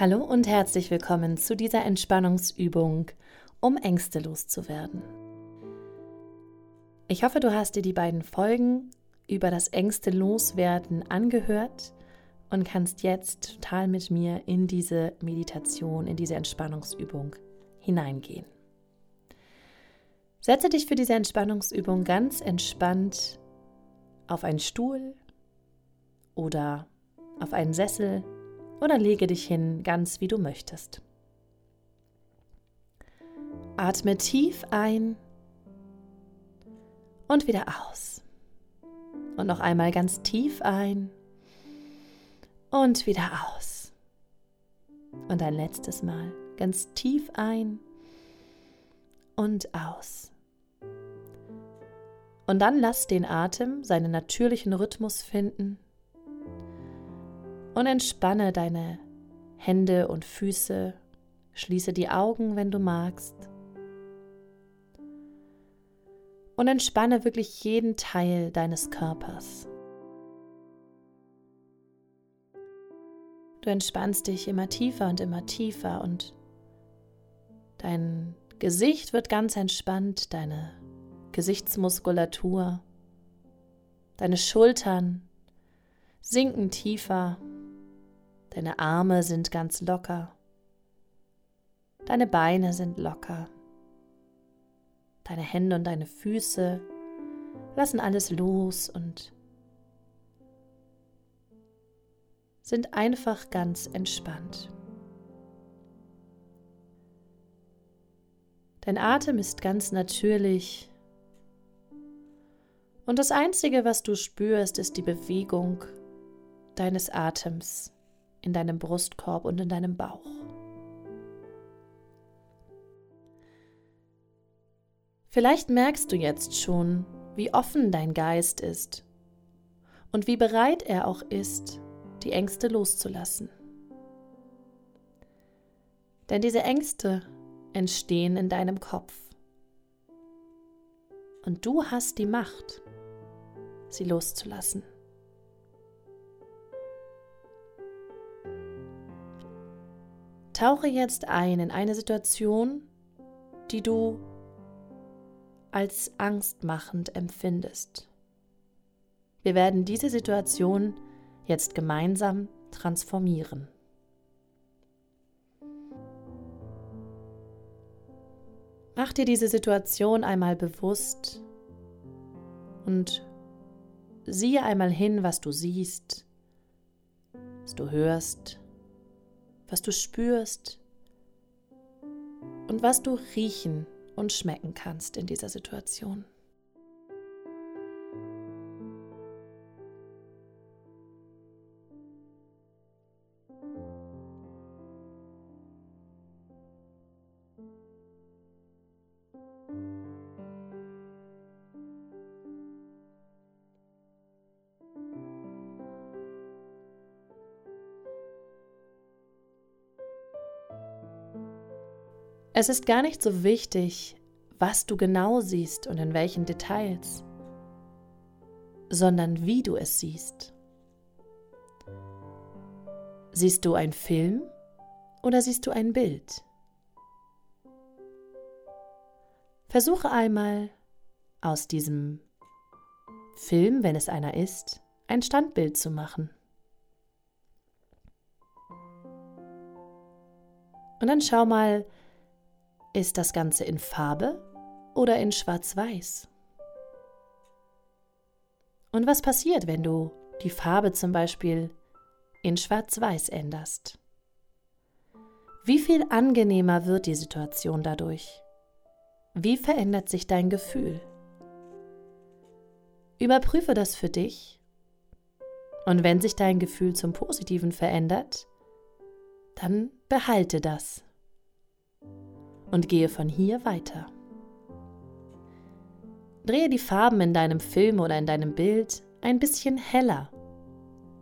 Hallo und herzlich willkommen zu dieser Entspannungsübung, um Ängste loszuwerden. Ich hoffe, du hast dir die beiden Folgen über das Ängste loswerden angehört und kannst jetzt total mit mir in diese Meditation, in diese Entspannungsübung hineingehen. Setze dich für diese Entspannungsübung ganz entspannt auf einen Stuhl oder auf einen Sessel oder lege dich hin, ganz wie du möchtest. Atme tief ein und wieder aus. Und noch einmal ganz tief ein und wieder aus. Und ein letztes Mal ganz tief ein und aus. Und dann lass den Atem seinen natürlichen Rhythmus finden und entspanne deine Hände und Füße. Schließe die Augen, wenn du magst. Und entspanne wirklich jeden Teil deines Körpers. Du entspannst dich immer tiefer und immer tiefer und dein Gesicht wird ganz entspannt, deine Gesichtsmuskulatur, deine Schultern sinken tiefer Deine Arme sind ganz locker. Deine Beine sind locker. Deine Hände und deine Füße lassen alles los und sind einfach ganz entspannt. Dein Atem ist ganz natürlich und das Einzige, was du spürst, ist die Bewegung deines Atems in deinem Brustkorb und in deinem Bauch. Vielleicht merkst du jetzt schon, wie offen dein Geist ist und wie bereit er auch ist, die Ängste loszulassen. Denn diese Ängste entstehen in deinem Kopf. Und du hast die Macht, sie loszulassen. Tauche jetzt ein in eine Situation, die du als angstmachend empfindest. Wir werden diese Situation jetzt gemeinsam transformieren. Mach dir diese Situation einmal bewusst und siehe einmal hin, was du siehst, was du hörst, was du spürst und was du riechen und schmecken kannst in dieser Situation. Es ist gar nicht so wichtig, was du genau siehst und in welchen Details, sondern wie du es siehst. Siehst du ein Film oder siehst du ein Bild? Versuche einmal aus diesem Film, wenn es einer ist, ein Standbild zu machen. Und dann schau mal, ist das Ganze in Farbe oder in Schwarz-Weiß? Und was passiert, wenn du die Farbe zum Beispiel in Schwarz-Weiß änderst? Wie viel angenehmer wird die Situation dadurch? Wie verändert sich dein Gefühl? Überprüfe das für dich und wenn sich dein Gefühl zum Positiven verändert, dann behalte das und gehe von hier weiter. Drehe die Farben in deinem Film oder in deinem Bild ein bisschen heller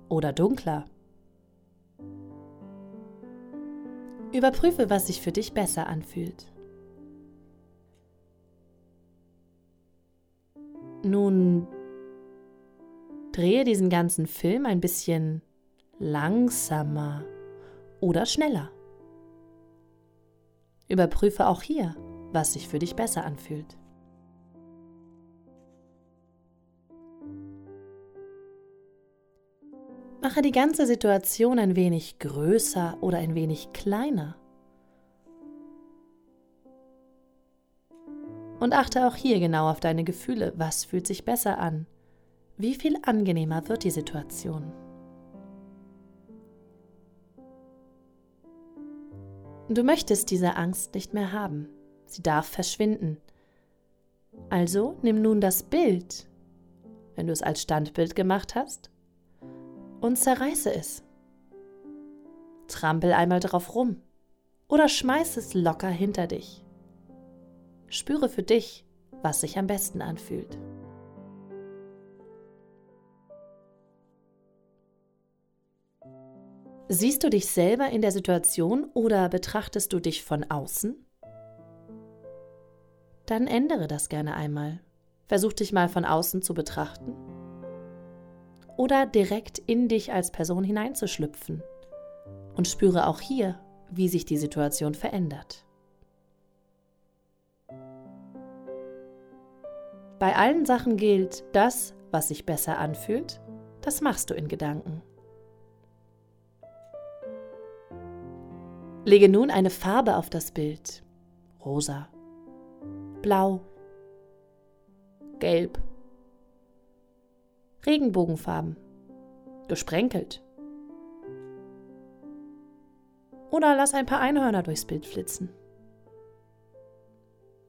oder dunkler. Überprüfe, was sich für dich besser anfühlt. Nun drehe diesen ganzen Film ein bisschen langsamer oder schneller. Überprüfe auch hier, was sich für dich besser anfühlt. Mache die ganze Situation ein wenig größer oder ein wenig kleiner. Und achte auch hier genau auf deine Gefühle. Was fühlt sich besser an? Wie viel angenehmer wird die Situation? Du möchtest diese Angst nicht mehr haben. Sie darf verschwinden. Also nimm nun das Bild, wenn du es als Standbild gemacht hast, und zerreiße es. Trampel einmal drauf rum oder schmeiß es locker hinter dich. Spüre für dich, was sich am besten anfühlt. Siehst du dich selber in der Situation oder betrachtest du dich von außen? Dann ändere das gerne einmal. Versuch dich mal von außen zu betrachten. Oder direkt in dich als Person hineinzuschlüpfen. Und spüre auch hier, wie sich die Situation verändert. Bei allen Sachen gilt, das, was sich besser anfühlt, das machst du in Gedanken. Lege nun eine Farbe auf das Bild. Rosa, blau, gelb, Regenbogenfarben, gesprenkelt. Oder lass ein paar Einhörner durchs Bild flitzen.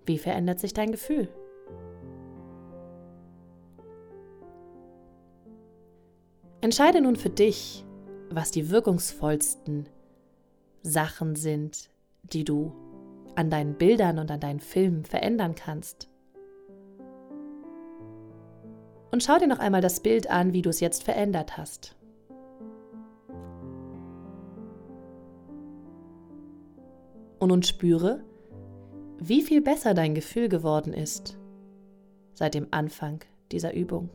Wie verändert sich dein Gefühl? Entscheide nun für dich, was die wirkungsvollsten Sachen sind, die du an deinen Bildern und an deinen Filmen verändern kannst. Und schau dir noch einmal das Bild an, wie du es jetzt verändert hast. Und nun spüre, wie viel besser dein Gefühl geworden ist seit dem Anfang dieser Übung.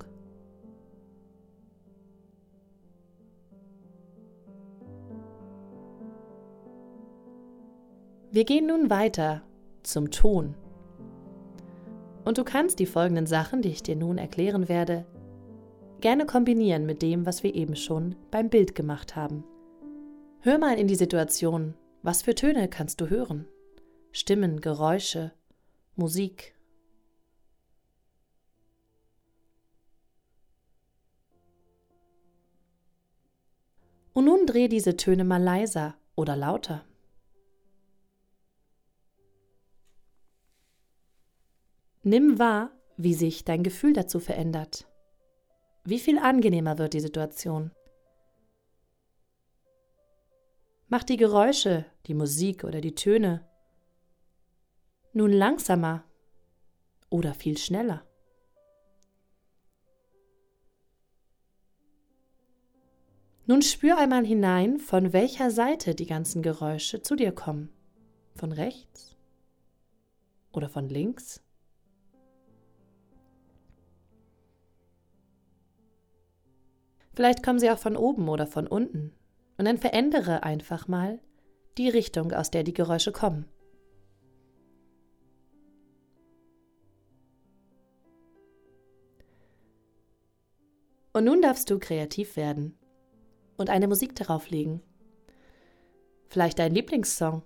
Wir gehen nun weiter zum Ton. Und du kannst die folgenden Sachen, die ich dir nun erklären werde, gerne kombinieren mit dem, was wir eben schon beim Bild gemacht haben. Hör mal in die Situation, was für Töne kannst du hören? Stimmen, Geräusche, Musik. Und nun dreh diese Töne mal leiser oder lauter. Nimm wahr, wie sich dein Gefühl dazu verändert. Wie viel angenehmer wird die Situation. Mach die Geräusche, die Musik oder die Töne nun langsamer oder viel schneller. Nun spür einmal hinein, von welcher Seite die ganzen Geräusche zu dir kommen. Von rechts oder von links? Vielleicht kommen sie auch von oben oder von unten. Und dann verändere einfach mal die Richtung, aus der die Geräusche kommen. Und nun darfst du kreativ werden und eine Musik darauf legen. Vielleicht dein Lieblingssong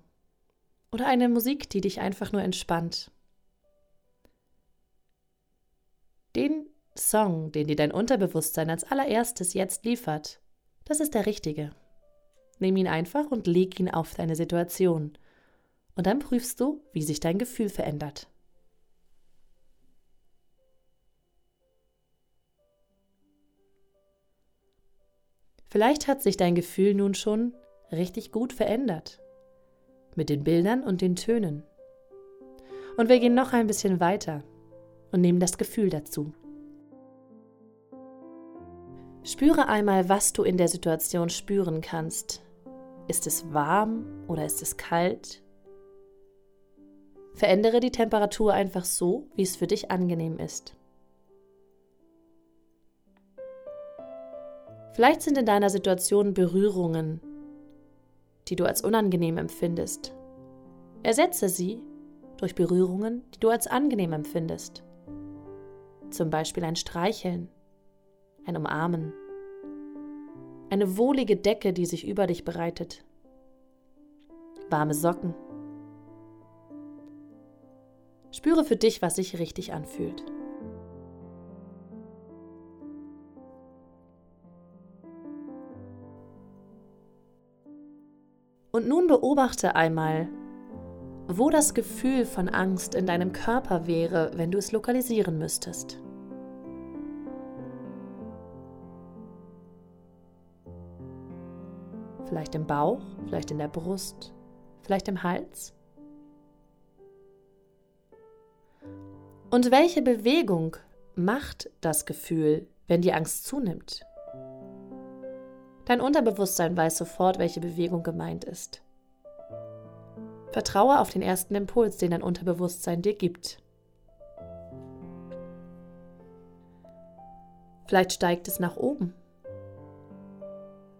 oder eine Musik, die dich einfach nur entspannt. Den Song, den dir dein Unterbewusstsein als allererstes jetzt liefert, das ist der richtige. Nimm ihn einfach und leg ihn auf deine Situation. Und dann prüfst du, wie sich dein Gefühl verändert. Vielleicht hat sich dein Gefühl nun schon richtig gut verändert. Mit den Bildern und den Tönen. Und wir gehen noch ein bisschen weiter und nehmen das Gefühl dazu. Spüre einmal, was du in der Situation spüren kannst. Ist es warm oder ist es kalt? Verändere die Temperatur einfach so, wie es für dich angenehm ist. Vielleicht sind in deiner Situation Berührungen, die du als unangenehm empfindest. Ersetze sie durch Berührungen, die du als angenehm empfindest. Zum Beispiel ein Streicheln, ein Umarmen, eine wohlige Decke, die sich über dich breitet, warme Socken. Spüre für dich, was sich richtig anfühlt. Und nun beobachte einmal, wo das Gefühl von Angst in deinem Körper wäre, wenn du es lokalisieren müsstest. Vielleicht im Bauch, vielleicht in der Brust, vielleicht im Hals. Und welche Bewegung macht das Gefühl, wenn die Angst zunimmt? Dein Unterbewusstsein weiß sofort, welche Bewegung gemeint ist. Vertraue auf den ersten Impuls, den dein Unterbewusstsein dir gibt. Vielleicht steigt es nach oben.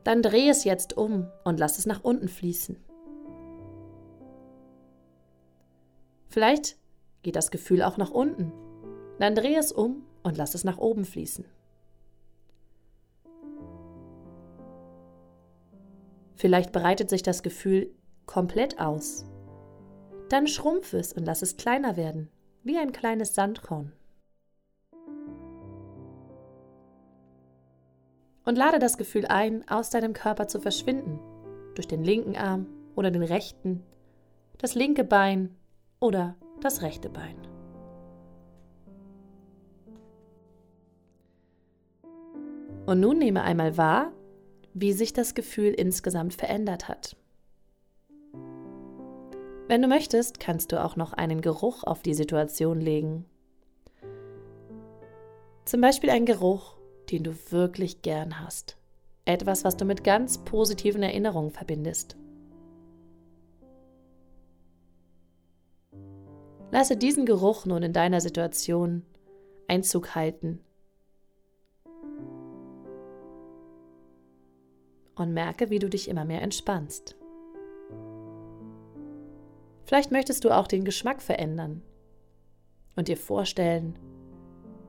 Dann dreh es jetzt um und lass es nach unten fließen. Vielleicht geht das Gefühl auch nach unten. Dann dreh es um und lass es nach oben fließen. Vielleicht breitet sich das Gefühl komplett aus. Dann schrumpf es und lass es kleiner werden, wie ein kleines Sandkorn. Und lade das Gefühl ein, aus deinem Körper zu verschwinden, durch den linken Arm oder den rechten, das linke Bein oder das rechte Bein. Und nun nehme einmal wahr, wie sich das Gefühl insgesamt verändert hat. Wenn du möchtest, kannst du auch noch einen Geruch auf die Situation legen. Zum Beispiel einen Geruch, den du wirklich gern hast. Etwas, was du mit ganz positiven Erinnerungen verbindest. Lasse diesen Geruch nun in deiner Situation Einzug halten und merke, wie du dich immer mehr entspannst. Vielleicht möchtest du auch den Geschmack verändern und dir vorstellen,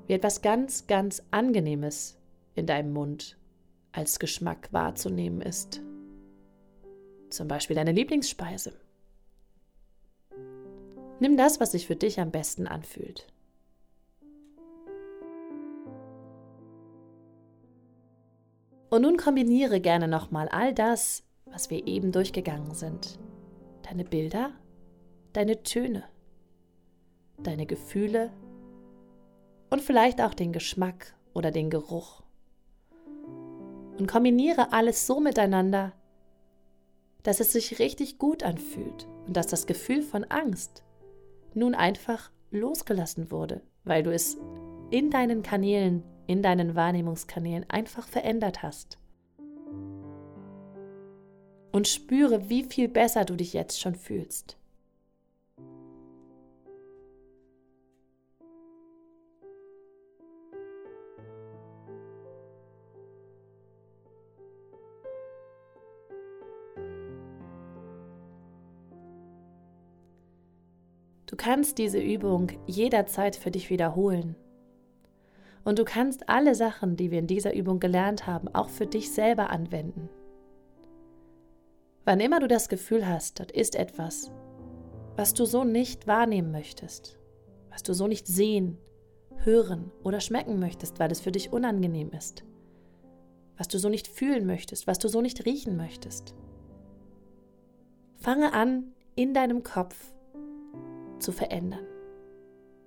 wie etwas ganz, ganz Angenehmes in deinem Mund als Geschmack wahrzunehmen ist. Zum Beispiel deine Lieblingsspeise. Nimm das, was sich für dich am besten anfühlt. Und nun kombiniere gerne nochmal all das, was wir eben durchgegangen sind. Deine Bilder, deine Töne, deine Gefühle und vielleicht auch den Geschmack oder den Geruch. Und kombiniere alles so miteinander, dass es sich richtig gut anfühlt und dass das Gefühl von Angst nun einfach losgelassen wurde, weil du es in deinen Kanälen in deinen Wahrnehmungskanälen einfach verändert hast. Und spüre, wie viel besser du dich jetzt schon fühlst. Kannst diese Übung jederzeit für dich wiederholen und du kannst alle Sachen, die wir in dieser Übung gelernt haben, auch für dich selber anwenden. Wann immer du das Gefühl hast, dort ist etwas, was du so nicht wahrnehmen möchtest, was du so nicht sehen, hören oder schmecken möchtest, weil es für dich unangenehm ist, was du so nicht fühlen möchtest, was du so nicht riechen möchtest. Fange an, in deinem Kopf zu verändern.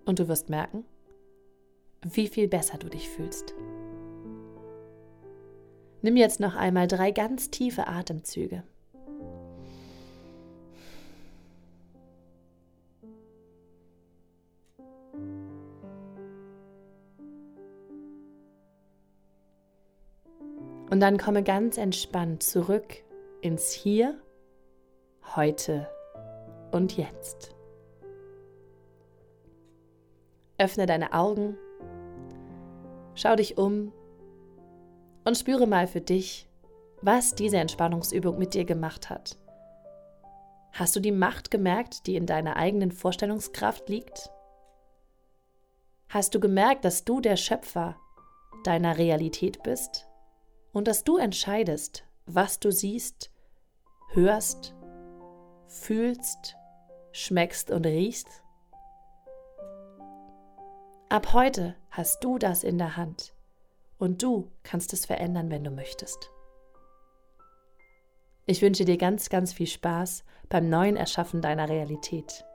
Und du wirst merken, wie viel besser du dich fühlst. Nimm jetzt noch einmal drei ganz tiefe Atemzüge. Und dann komme ganz entspannt zurück ins Hier, heute und jetzt. Öffne deine Augen Schau dich um und spüre mal für dich, was diese Entspannungsübung mit dir gemacht hat Hast du die Macht gemerkt, die in deiner eigenen Vorstellungskraft liegt? Hast du gemerkt, dass du der Schöpfer deiner Realität bist und dass du entscheidest, was du siehst, hörst, fühlst, schmeckst und riechst? Ab heute hast du das in der Hand und du kannst es verändern, wenn du möchtest. Ich wünsche dir ganz, ganz viel Spaß beim neuen Erschaffen deiner Realität.